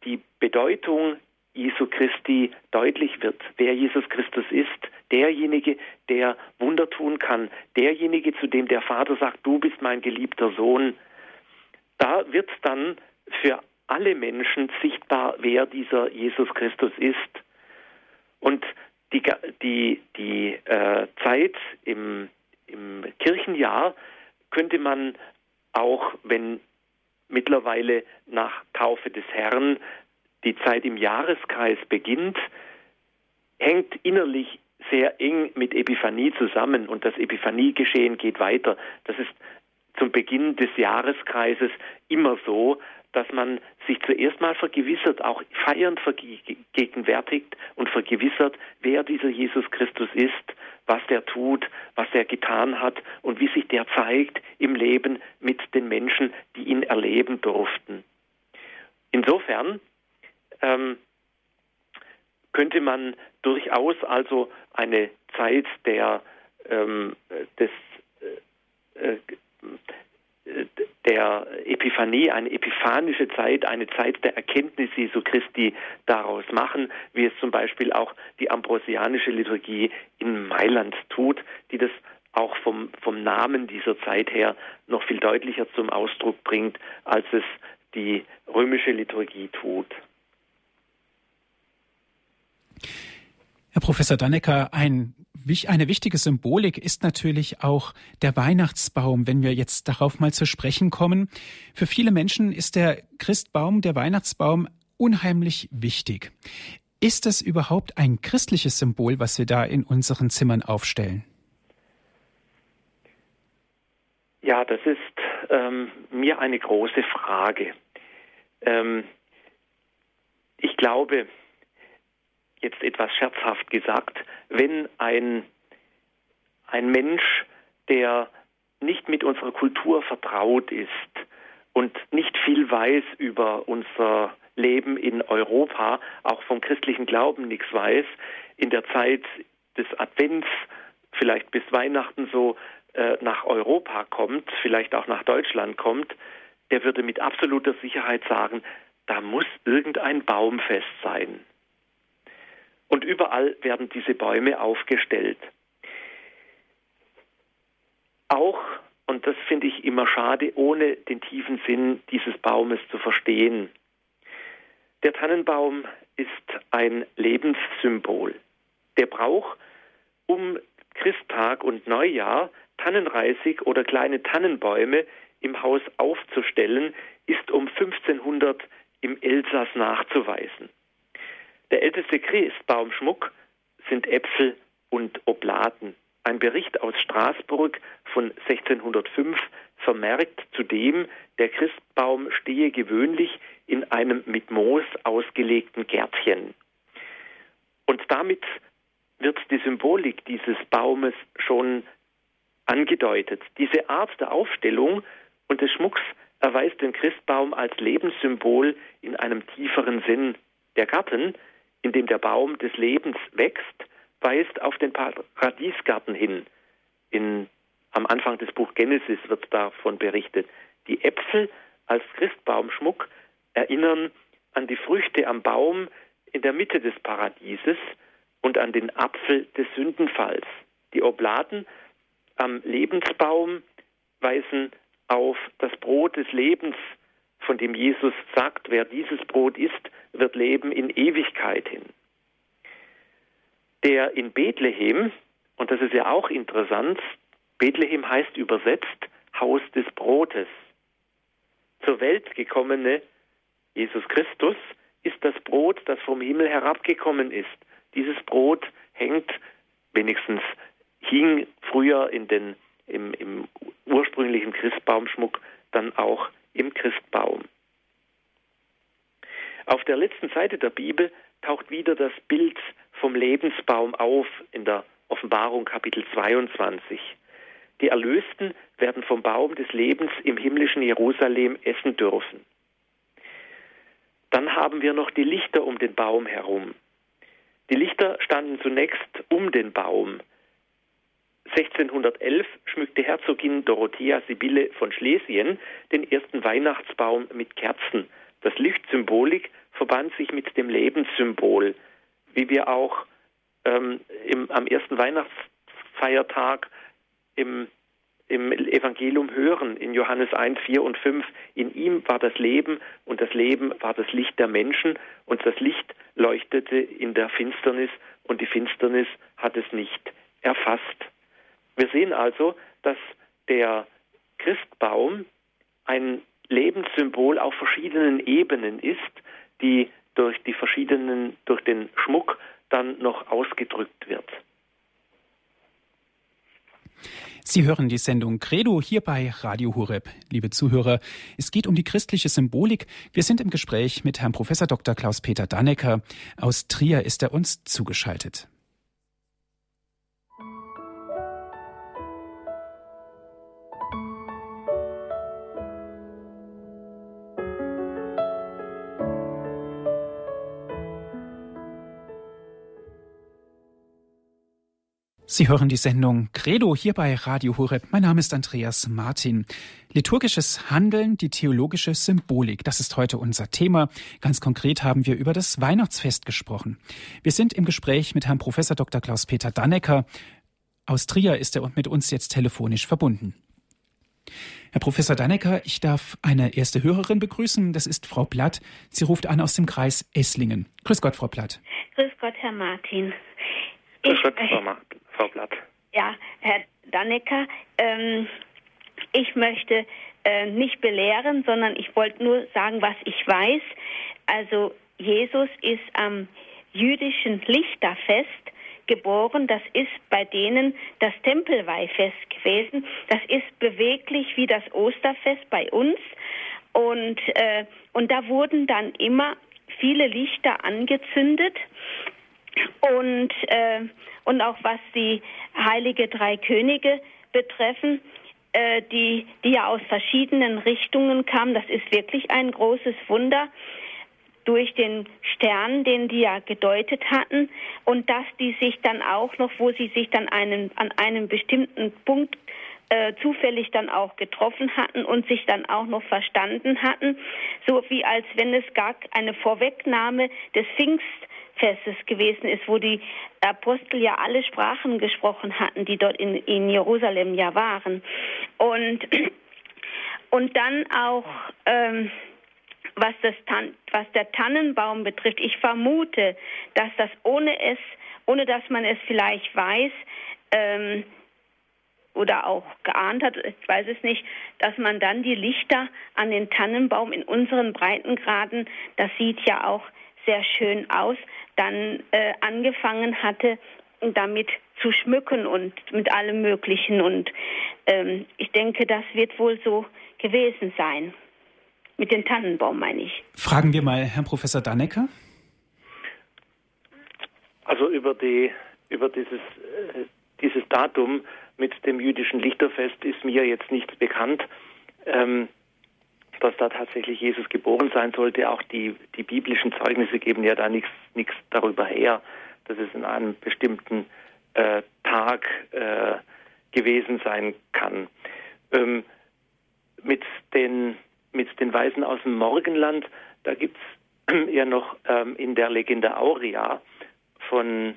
die Bedeutung Jesu Christi deutlich wird, wer Jesus Christus ist, derjenige, der Wunder tun kann, derjenige, zu dem der Vater sagt, du bist mein geliebter Sohn. Da wird dann für alle Menschen sichtbar, wer dieser Jesus Christus ist. Und die, die, die äh, Zeit im, im Kirchenjahr könnte man auch, wenn mittlerweile nach Taufe des Herrn die Zeit im Jahreskreis beginnt, hängt innerlich sehr eng mit Epiphanie zusammen und das Epiphaniegeschehen geht weiter. Das ist zum Beginn des Jahreskreises immer so, dass man sich zuerst mal vergewissert, auch feiernd vergegenwärtigt und vergewissert, wer dieser Jesus Christus ist, was der tut, was er getan hat und wie sich der zeigt im Leben mit den Menschen, die ihn erleben durften. Insofern ähm, könnte man durchaus also eine Zeit der, ähm, des, äh, äh, der Epiphanie, eine epiphanische Zeit, eine Zeit der Erkenntnis Jesu Christi daraus machen, wie es zum Beispiel auch die ambrosianische Liturgie in Mailand tut, die das auch vom, vom Namen dieser Zeit her noch viel deutlicher zum Ausdruck bringt, als es die römische Liturgie tut. Herr Professor Dannecker, ein, eine wichtige Symbolik ist natürlich auch der Weihnachtsbaum, wenn wir jetzt darauf mal zu sprechen kommen. Für viele Menschen ist der Christbaum, der Weihnachtsbaum unheimlich wichtig. Ist es überhaupt ein christliches Symbol, was wir da in unseren Zimmern aufstellen? Ja, das ist ähm, mir eine große Frage. Ähm, ich glaube, jetzt etwas scherzhaft gesagt, wenn ein, ein Mensch, der nicht mit unserer Kultur vertraut ist und nicht viel weiß über unser Leben in Europa, auch vom christlichen Glauben nichts weiß, in der Zeit des Advents, vielleicht bis Weihnachten so äh, nach Europa kommt, vielleicht auch nach Deutschland kommt, der würde mit absoluter Sicherheit sagen, da muss irgendein Baumfest sein. Und überall werden diese Bäume aufgestellt. Auch, und das finde ich immer schade, ohne den tiefen Sinn dieses Baumes zu verstehen. Der Tannenbaum ist ein Lebenssymbol. Der Brauch, um Christtag und Neujahr Tannenreisig oder kleine Tannenbäume im Haus aufzustellen, ist um 1500 im Elsass nachzuweisen. Der älteste Christbaumschmuck sind Äpfel und Oblaten. Ein Bericht aus Straßburg von 1605 vermerkt zudem, der Christbaum stehe gewöhnlich in einem mit Moos ausgelegten Gärtchen. Und damit wird die Symbolik dieses Baumes schon angedeutet. Diese Art der Aufstellung und des Schmucks erweist den Christbaum als Lebenssymbol in einem tieferen Sinn. Der Garten in dem der Baum des Lebens wächst, weist auf den Paradiesgarten hin. In, am Anfang des Buch Genesis wird davon berichtet. Die Äpfel als Christbaumschmuck erinnern an die Früchte am Baum in der Mitte des Paradieses und an den Apfel des Sündenfalls. Die Obladen am Lebensbaum weisen auf das Brot des Lebens, von dem Jesus sagt, wer dieses Brot isst, wird leben in Ewigkeit hin. Der in Bethlehem, und das ist ja auch interessant, Bethlehem heißt übersetzt Haus des Brotes. Zur Welt gekommene Jesus Christus ist das Brot, das vom Himmel herabgekommen ist. Dieses Brot hängt, wenigstens hing früher in den, im, im ursprünglichen Christbaumschmuck, dann auch im Christbaum. Auf der letzten Seite der Bibel taucht wieder das Bild vom Lebensbaum auf in der Offenbarung Kapitel 22. Die Erlösten werden vom Baum des Lebens im himmlischen Jerusalem essen dürfen. Dann haben wir noch die Lichter um den Baum herum. Die Lichter standen zunächst um den Baum. 1611 schmückte Herzogin Dorothea Sibylle von Schlesien den ersten Weihnachtsbaum mit Kerzen. Das Lichtsymbolik verband sich mit dem Lebenssymbol, wie wir auch ähm, im, am ersten Weihnachtsfeiertag im, im Evangelium hören, in Johannes 1, 4 und 5. In ihm war das Leben und das Leben war das Licht der Menschen und das Licht leuchtete in der Finsternis und die Finsternis hat es nicht erfasst. Wir sehen also, dass der Christbaum ein Lebenssymbol auf verschiedenen Ebenen ist, die durch die verschiedenen, durch den Schmuck dann noch ausgedrückt wird. Sie hören die Sendung Credo hier bei Radio Hureb. Liebe Zuhörer, es geht um die christliche Symbolik. Wir sind im Gespräch mit Herrn Professor Dr. Klaus-Peter Dannecker. Aus Trier ist er uns zugeschaltet. Sie hören die Sendung Credo hier bei Radio Horeb. Mein Name ist Andreas Martin. Liturgisches Handeln, die theologische Symbolik, das ist heute unser Thema. Ganz konkret haben wir über das Weihnachtsfest gesprochen. Wir sind im Gespräch mit Herrn Professor Dr. Klaus-Peter Dannecker. Aus Trier ist er mit uns jetzt telefonisch verbunden. Herr Professor Dannecker, ich darf eine erste Hörerin begrüßen. Das ist Frau Platt. Sie ruft an aus dem Kreis Esslingen. Grüß Gott, Frau Platt. Grüß Gott, Herr Martin. Grüß Gott, Frau. Frau Blatt. Ja, Herr Dannecker, ähm, ich möchte äh, nicht belehren, sondern ich wollte nur sagen, was ich weiß. Also Jesus ist am jüdischen Lichterfest geboren. Das ist bei denen das Tempelweihfest gewesen. Das ist beweglich wie das Osterfest bei uns. Und, äh, und da wurden dann immer viele Lichter angezündet. Und, äh, und auch was die heilige drei Könige betreffen, äh, die, die ja aus verschiedenen Richtungen kamen, das ist wirklich ein großes Wunder durch den Stern, den die ja gedeutet hatten, und dass die sich dann auch noch, wo sie sich dann einen, an einem bestimmten Punkt äh, zufällig dann auch getroffen hatten und sich dann auch noch verstanden hatten, so wie als wenn es gar eine Vorwegnahme des Pfingst Festes gewesen ist, wo die Apostel ja alle Sprachen gesprochen hatten, die dort in, in Jerusalem ja waren. Und, und dann auch, ähm, was, das was der Tannenbaum betrifft, ich vermute, dass das ohne es, ohne dass man es vielleicht weiß, ähm, oder auch geahnt hat, ich weiß es nicht, dass man dann die Lichter an den Tannenbaum in unseren Breitengraden, das sieht ja auch sehr schön aus, dann äh, angefangen hatte, damit zu schmücken und mit allem Möglichen. Und ähm, ich denke, das wird wohl so gewesen sein. Mit dem Tannenbaum meine ich. Fragen wir mal Herrn Professor Dannecker. Also über die über dieses äh, dieses Datum mit dem jüdischen Lichterfest ist mir jetzt nichts bekannt. Ähm, dass da tatsächlich Jesus geboren sein sollte. Auch die, die biblischen Zeugnisse geben ja da nichts darüber her, dass es in einem bestimmten äh, Tag äh, gewesen sein kann. Ähm, mit, den, mit den Weisen aus dem Morgenland, da gibt es ja noch ähm, in der Legende Aurea von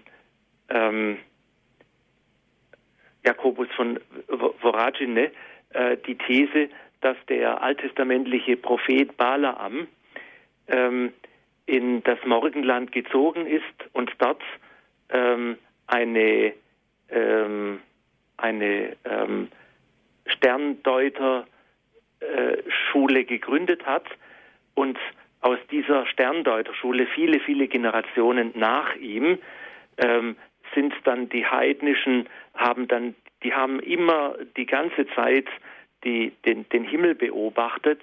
ähm, Jakobus von Voragine äh, die These, dass der alttestamentliche Prophet Balaam ähm, in das Morgenland gezogen ist und dort ähm, eine, ähm, eine ähm, Sterndeuter äh, gegründet hat und aus dieser Sterndeuterschule viele, viele Generationen nach ihm ähm, sind dann die heidnischen, haben dann, die haben immer die ganze Zeit die, den, den Himmel beobachtet,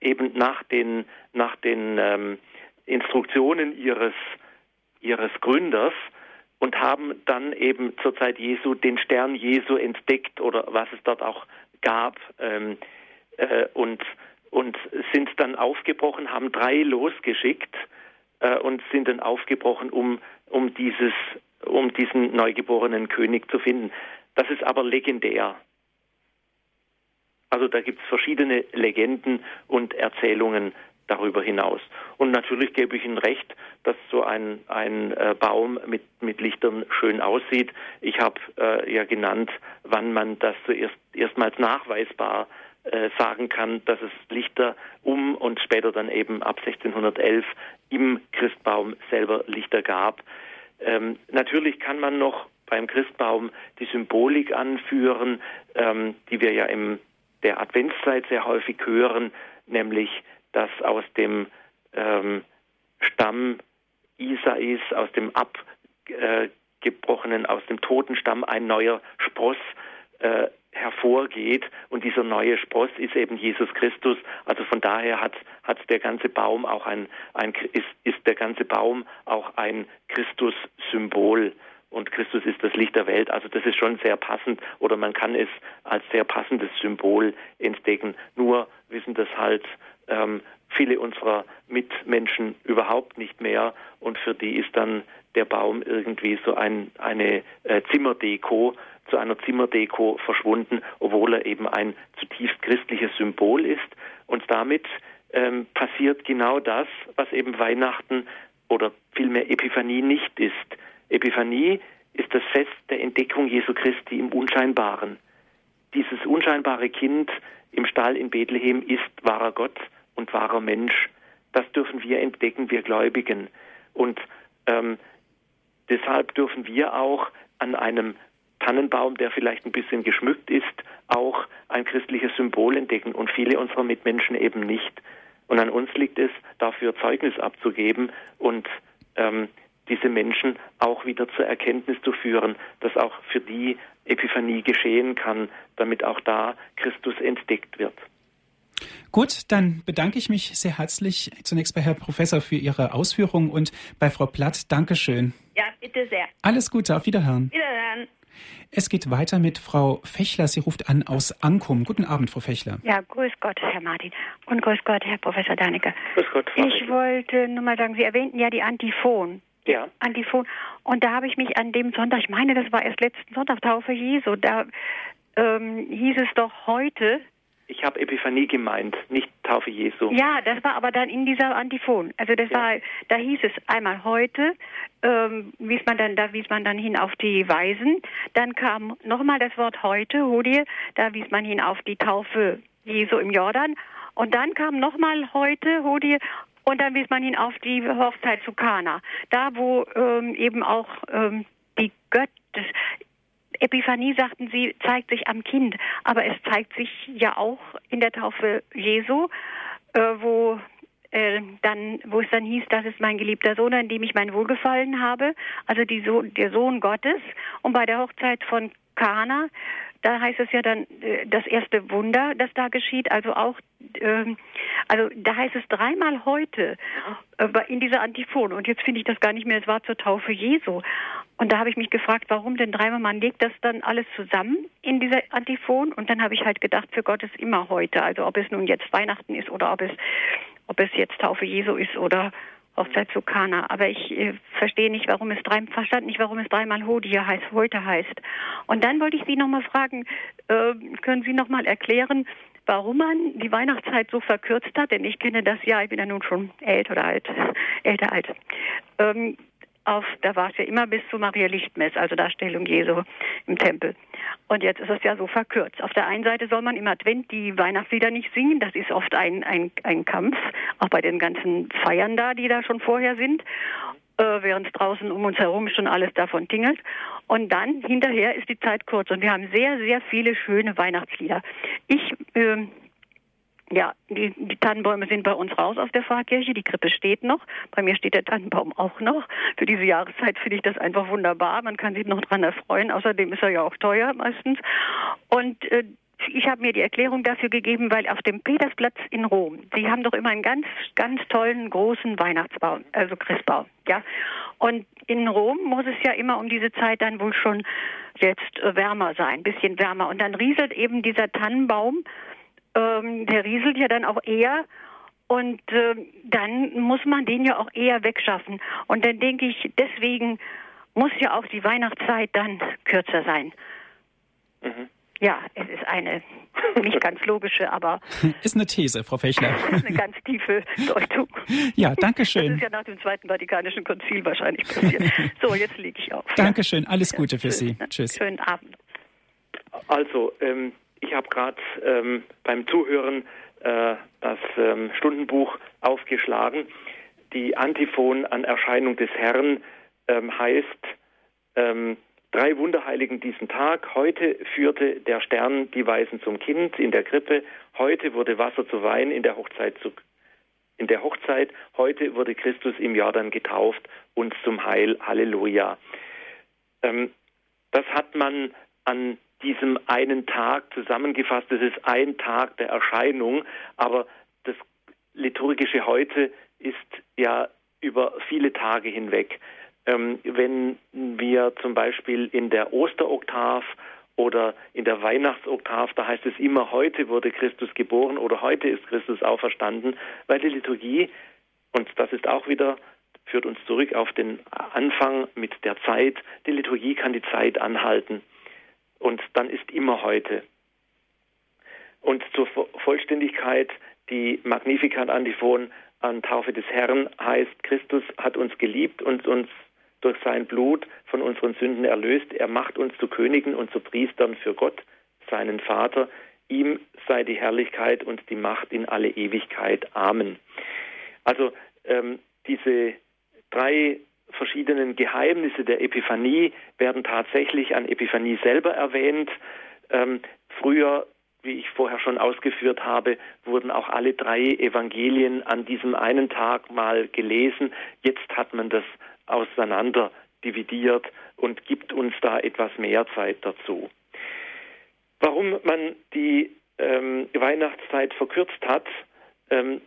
eben nach den, nach den ähm, Instruktionen ihres, ihres Gründers und haben dann eben zur Zeit Jesu den Stern Jesu entdeckt oder was es dort auch gab ähm, äh, und, und sind dann aufgebrochen, haben drei losgeschickt äh, und sind dann aufgebrochen, um, um, dieses, um diesen neugeborenen König zu finden. Das ist aber legendär. Also da gibt es verschiedene Legenden und Erzählungen darüber hinaus. Und natürlich gebe ich Ihnen recht, dass so ein, ein äh, Baum mit, mit Lichtern schön aussieht. Ich habe äh, ja genannt, wann man das zuerst erstmals nachweisbar äh, sagen kann, dass es Lichter um und später dann eben ab 1611 im Christbaum selber Lichter gab. Ähm, natürlich kann man noch beim Christbaum die Symbolik anführen, ähm, die wir ja im der Adventszeit sehr häufig hören, nämlich dass aus dem ähm, Stamm Isais, aus dem abgebrochenen, aus dem toten Stamm ein neuer Spross äh, hervorgeht und dieser neue Spross ist eben Jesus Christus. Also von daher hat, hat der ganze Baum auch ein, ein ist, ist der ganze Baum auch ein Christus-Symbol und Christus ist das Licht der Welt. Also das ist schon sehr passend oder man kann es als sehr passendes Symbol entdecken. Nur wissen das halt ähm, viele unserer Mitmenschen überhaupt nicht mehr und für die ist dann der Baum irgendwie so ein, eine äh, Zimmerdeko, zu einer Zimmerdeko verschwunden, obwohl er eben ein zutiefst christliches Symbol ist. Und damit ähm, passiert genau das, was eben Weihnachten oder vielmehr Epiphanie nicht ist. Epiphanie ist das Fest der Entdeckung Jesu Christi im Unscheinbaren. Dieses unscheinbare Kind im Stall in Bethlehem ist wahrer Gott und wahrer Mensch. Das dürfen wir entdecken, wir Gläubigen. Und ähm, deshalb dürfen wir auch an einem Tannenbaum, der vielleicht ein bisschen geschmückt ist, auch ein christliches Symbol entdecken und viele unserer Mitmenschen eben nicht. Und an uns liegt es, dafür Zeugnis abzugeben und ähm, diese Menschen auch wieder zur Erkenntnis zu führen, dass auch für die Epiphanie geschehen kann, damit auch da Christus entdeckt wird. Gut, dann bedanke ich mich sehr herzlich zunächst bei Herrn Professor für Ihre Ausführungen und bei Frau Platt. Dankeschön. Ja, bitte sehr. Alles Gute, auf Wiederhören. Wiederhören. Es geht weiter mit Frau Fechler. Sie ruft an aus Ankum. Guten Abend, Frau Fechler. Ja, grüß Gott, Herr Martin. Und grüß Gott, Herr Professor Danecke. Grüß Gott, Frau Ich wollte nur mal sagen, Sie erwähnten ja die Antiphon. Ja. Antiphon. Und da habe ich mich an dem Sonntag, ich meine, das war erst letzten Sonntag, Taufe Jesu, da ähm, hieß es doch heute. Ich habe Epiphanie gemeint, nicht Taufe Jesu. Ja, das war aber dann in dieser Antiphon. Also das Ja. war, da hieß es einmal heute, ähm, wies man dann, da wies man dann hin auf die Weisen. Dann kam nochmal das Wort heute, Hodie, da wies man hin auf die Taufe Jesu im Jordan. Und dann kam nochmal heute, Hodie, und dann wies man hin auf die Hochzeit zu Kana. Da, wo ähm, eben auch ähm, die Götter, Epiphanie, sagten sie, zeigt sich am Kind. Aber es zeigt sich ja auch in der Taufe Jesu, äh, wo äh, dann, wo es dann hieß, das ist mein geliebter Sohn, an dem ich mein Wohlgefallen habe, also so der Sohn Gottes. Und bei der Hochzeit von Kana, da heißt es ja dann äh, das erste Wunder, das da geschieht, also auch, ähm, also da heißt es dreimal heute äh, in dieser Antiphon. Und jetzt finde ich das gar nicht mehr, es war zur Taufe Jesu. Und da habe ich mich gefragt, warum denn dreimal? Man legt das dann alles zusammen in dieser Antiphon. Und dann habe ich halt gedacht, für Gott ist immer heute. Also ob es nun jetzt Weihnachten ist oder ob es, ob es jetzt Taufe Jesu ist oder Hochzeit zu Kana. Aber ich äh, verstehe nicht, warum es drei, verstand nicht, warum es dreimal Hodie heißt, heute heißt. Und dann wollte ich Sie nochmal fragen, äh, können Sie nochmal erklären, warum man die Weihnachtszeit so verkürzt hat? Denn ich kenne das ja, ich bin ja nun schon älter oder alt, älter alt. Ähm, auf, da war es ja immer bis zu Maria Lichtmess, also Darstellung Jesu im Tempel. Und jetzt ist es ja so verkürzt. Auf der einen Seite soll man im Advent die Weihnachtslieder nicht singen. Das ist oft ein, ein, ein Kampf, auch bei den ganzen Feiern da, die da schon vorher sind äh, während draußen um uns herum schon alles davon tingelt. Und dann hinterher ist die Zeit kurz und wir haben sehr, sehr viele schöne Weihnachtslieder. Ich äh, ja, die, die Tannenbäume sind bei uns raus aus der Pfarrkirche. Die Krippe steht noch. Bei mir steht der Tannenbaum auch noch. Für diese Jahreszeit finde ich das einfach wunderbar. Man kann sich noch dran erfreuen. Außerdem ist er ja auch teuer meistens. Und äh, ich habe mir die Erklärung dafür gegeben, weil auf dem Petersplatz in Rom, die haben doch immer einen ganz, ganz tollen großen Weihnachtsbaum, also Christbaum, ja. Und in Rom muss es ja immer um diese Zeit dann wohl schon jetzt äh, wärmer sein, bisschen wärmer. Und dann rieselt eben dieser Tannenbaum ähm, der rieselt ja dann auch eher und äh, dann muss man den ja auch eher wegschaffen. Und dann denke ich, deswegen muss ja auch die Weihnachtszeit dann kürzer sein. Mhm. Ja, es ist eine nicht ganz logische, aber. Ist eine These, Frau Fechler. eine ganz tiefe Deutung. Ja, danke schön. Das ist ja nach dem Zweiten Vatikanischen Konzil wahrscheinlich passiert. So, jetzt lege ich auf. Dankeschön, alles Gute ja, für schön, Sie. Tschüss. Schönen Abend. Also, ähm, ich habe gerade ähm, beim Zuhören äh, das ähm, Stundenbuch aufgeschlagen. Die Antiphon an Erscheinung des Herrn ähm, heißt ähm, Drei Wunderheiligen diesen Tag. Heute führte der Stern die Weisen zum Kind in der Krippe. Heute wurde Wasser zu Wein in der Hochzeit zu, in der Hochzeit. Heute wurde Christus im Jordan getauft, uns zum Heil. Halleluja. Ähm, das hat man an diesem einen Tag zusammengefasst. Das ist ein Tag der Erscheinung, aber das liturgische Heute ist ja über viele Tage hinweg. Ähm, wenn wir zum Beispiel in der Osteroktav oder in der Weihnachtsoktav, da heißt es immer, heute wurde Christus geboren oder heute ist Christus auferstanden, weil die Liturgie, und das ist auch wieder, führt uns zurück auf den Anfang mit der Zeit, die Liturgie kann die Zeit anhalten und dann ist immer heute. Und zur Vollständigkeit, die Magnificat-Antiphon an Taufe des Herrn heißt, Christus hat uns geliebt und uns durch sein Blut von unseren Sünden erlöst. Er macht uns zu Königen und zu Priestern für Gott, seinen Vater. Ihm sei die Herrlichkeit und die Macht in alle Ewigkeit. Amen. Also ähm, diese drei verschiedenen Geheimnisse der Epiphanie werden tatsächlich an Epiphanie selber erwähnt. Ähm, früher, wie ich vorher schon ausgeführt habe, wurden auch alle drei Evangelien an diesem einen Tag mal gelesen. Jetzt hat man das auseinander dividiert und gibt uns da etwas mehr Zeit dazu. Warum man die ähm, Weihnachtszeit verkürzt hat, ähm,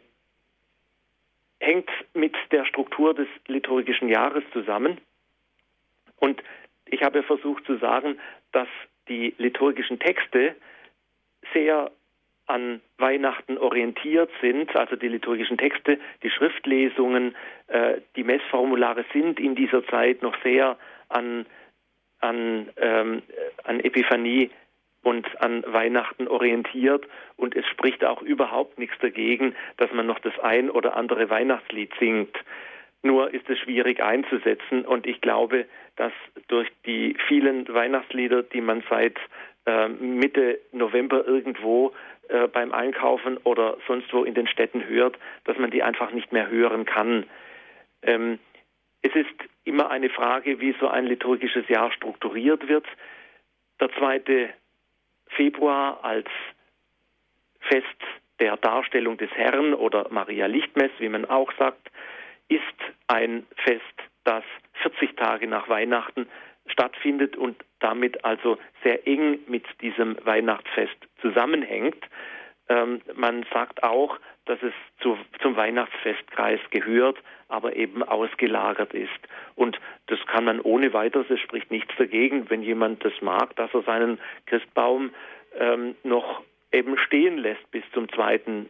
hängt mit der Struktur des liturgischen Jahres zusammen. Und ich habe versucht zu sagen, dass die liturgischen Texte sehr an Weihnachten orientiert sind, also die liturgischen Texte, die Schriftlesungen, äh, die Messformulare sind in dieser Zeit noch sehr an, an, ähm, an Epiphanie und an Weihnachten orientiert und es spricht auch überhaupt nichts dagegen, dass man noch das ein oder andere Weihnachtslied singt. Nur ist es schwierig einzusetzen und ich glaube, dass durch die vielen Weihnachtslieder, die man seit äh, Mitte November irgendwo äh, beim Einkaufen oder sonst wo in den Städten hört, dass man die einfach nicht mehr hören kann. Ähm, es ist immer eine Frage, wie so ein liturgisches Jahr strukturiert wird. Der zweite Februar als Fest der Darstellung des Herrn oder Maria Lichtmess, wie man auch sagt, ist ein Fest, das 40 Tage nach Weihnachten stattfindet und damit also sehr eng mit diesem Weihnachtsfest zusammenhängt. Ähm, man sagt auch, dass es zu, zum Weihnachtsfestkreis gehört, aber eben ausgelagert ist. Und das kann man ohne weiteres, es spricht nichts dagegen, wenn jemand das mag, dass er seinen Christbaum ähm, noch eben stehen lässt bis zum 2.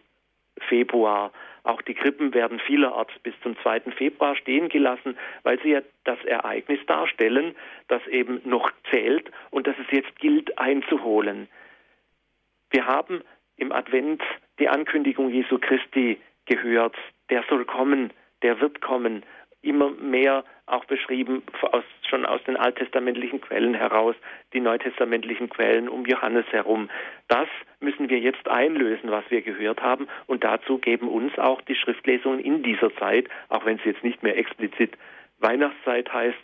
Februar. Auch die Krippen werden vielerorts bis zum 2. Februar stehen gelassen, weil sie ja das Ereignis darstellen, das eben noch zählt und das es jetzt gilt einzuholen. Wir haben im Advent die Ankündigung Jesu Christi gehört, der soll kommen, der wird kommen, immer mehr auch beschrieben, aus, schon aus den alttestamentlichen Quellen heraus, die neutestamentlichen Quellen um Johannes herum. Das müssen wir jetzt einlösen, was wir gehört haben. Und dazu geben uns auch die Schriftlesungen in dieser Zeit, auch wenn es jetzt nicht mehr explizit Weihnachtszeit heißt,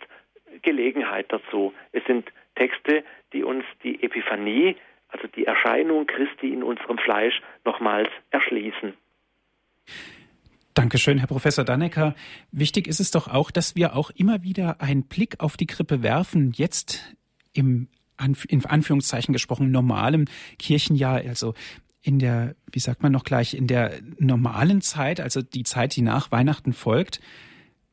Gelegenheit dazu. Es sind Texte, die uns die Epiphanie, also die Erscheinung Christi in unserem Fleisch, nochmals erschließen. Dankeschön, Herr Professor Dannecker. Wichtig ist es doch auch, dass wir auch immer wieder einen Blick auf die Krippe werfen, jetzt im in Anführungszeichen gesprochen normalem Kirchenjahr, also in der, wie sagt man noch gleich, in der normalen Zeit, also die Zeit, die nach Weihnachten folgt,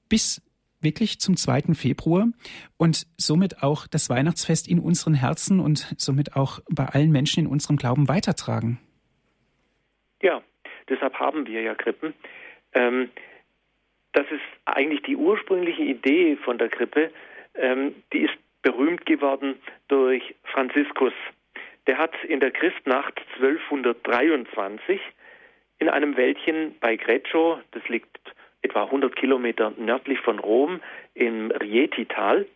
bis wirklich zum 2. Februar und somit auch das Weihnachtsfest in unseren Herzen und somit auch bei allen Menschen in unserem Glauben weitertragen. Ja, deshalb haben wir ja Krippen. Ähm, das ist eigentlich die ursprüngliche Idee von der Krippe. Ähm, die ist berühmt geworden durch Franziskus. Der hat in der Christnacht 1223 in einem Wäldchen bei Greccio, das liegt etwa 100 Kilometer nördlich von Rom im Rieti-Tal,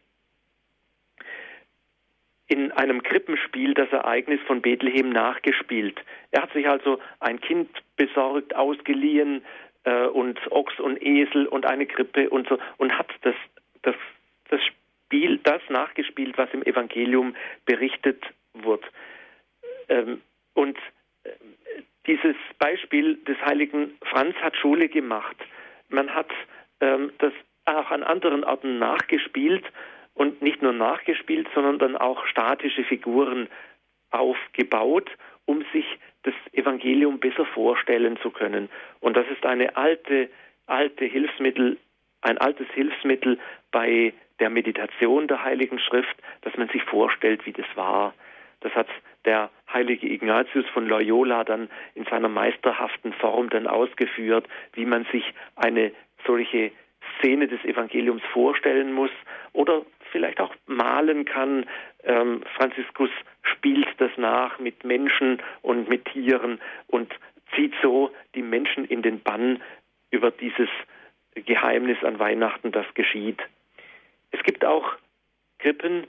in einem Krippenspiel das Ereignis von Bethlehem nachgespielt. Er hat sich also ein Kind besorgt, ausgeliehen, äh, und Ochs und Esel und eine Krippe und so und hat das, das, das Spiel, das nachgespielt, was im Evangelium berichtet wird. Ähm, und äh, dieses Beispiel des heiligen Franz hat Schule gemacht. Man hat ähm, das auch an anderen Orten nachgespielt und nicht nur nachgespielt, sondern dann auch statische Figuren aufgebaut, um sich das Evangelium besser vorstellen zu können. Und das ist eine alte, alte Hilfsmittel, ein altes Hilfsmittel bei der Meditation der Heiligen Schrift, dass man sich vorstellt, wie das war. Das hat der heilige Ignatius von Loyola dann in seiner meisterhaften Form dann ausgeführt, wie man sich eine solche Szene des Evangeliums vorstellen muss oder vielleicht auch malen kann. Ähm, Franziskus spielt das nach mit Menschen und mit Tieren und zieht so die Menschen in den Bann über dieses Geheimnis an Weihnachten, das geschieht. Es gibt auch Krippen,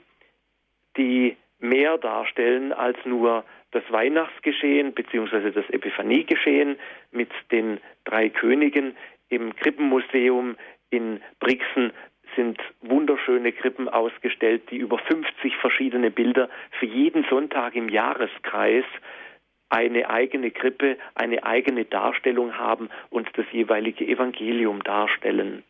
die mehr darstellen als nur das Weihnachtsgeschehen bzw. das Epiphaniegeschehen mit den drei Königen. Im Krippenmuseum in Brixen sind wunderschöne Krippen ausgestellt, die über 50 verschiedene Bilder für jeden Sonntag im Jahreskreis eine eigene Krippe, eine eigene Darstellung haben und das jeweilige Evangelium darstellen.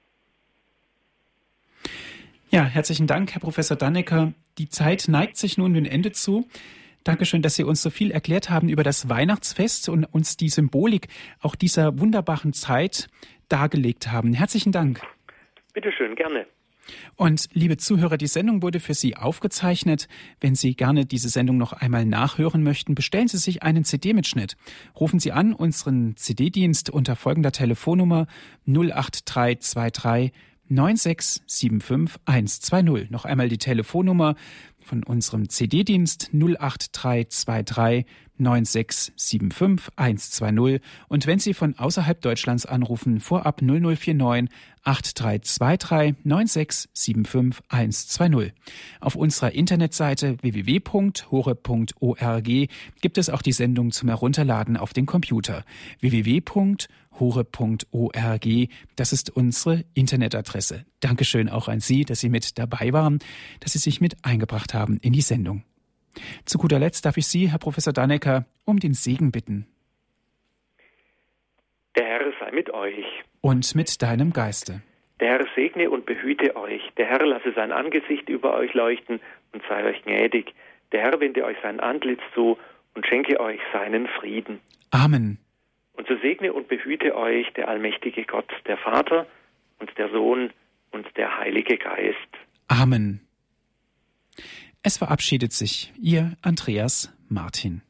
Ja, herzlichen Dank, Herr Professor Dannecker. Die Zeit neigt sich nun dem Ende zu. Dankeschön, dass Sie uns so viel erklärt haben über das Weihnachtsfest und uns die Symbolik auch dieser wunderbaren Zeit dargelegt haben. Herzlichen Dank. Bitte schön, gerne. Und liebe Zuhörer, die Sendung wurde für Sie aufgezeichnet. Wenn Sie gerne diese Sendung noch einmal nachhören möchten, bestellen Sie sich einen CD-Mitschnitt. Rufen Sie an unseren CD-Dienst unter folgender Telefonnummer 08323 9675120. Noch einmal die Telefonnummer von unserem CD-Dienst 08323 9675120 und wenn Sie von außerhalb Deutschlands anrufen, vorab 0049 8323 9675120. Auf unserer Internetseite www.hore.org gibt es auch die Sendung zum Herunterladen auf den Computer. www.hore.org, das ist unsere Internetadresse. Dankeschön auch an Sie, dass Sie mit dabei waren, dass Sie sich mit eingebracht haben in die Sendung. Zu guter Letzt darf ich Sie, Herr Professor Dannecker, um den Segen bitten. Der Herr sei mit euch. Und mit deinem Geiste. Der Herr segne und behüte euch. Der Herr lasse sein Angesicht über euch leuchten und sei euch gnädig. Der Herr wende euch sein Antlitz zu und schenke euch seinen Frieden. Amen. Und so segne und behüte euch der allmächtige Gott, der Vater und der Sohn und der Heilige Geist. Amen. Es verabschiedet sich Ihr Andreas Martin.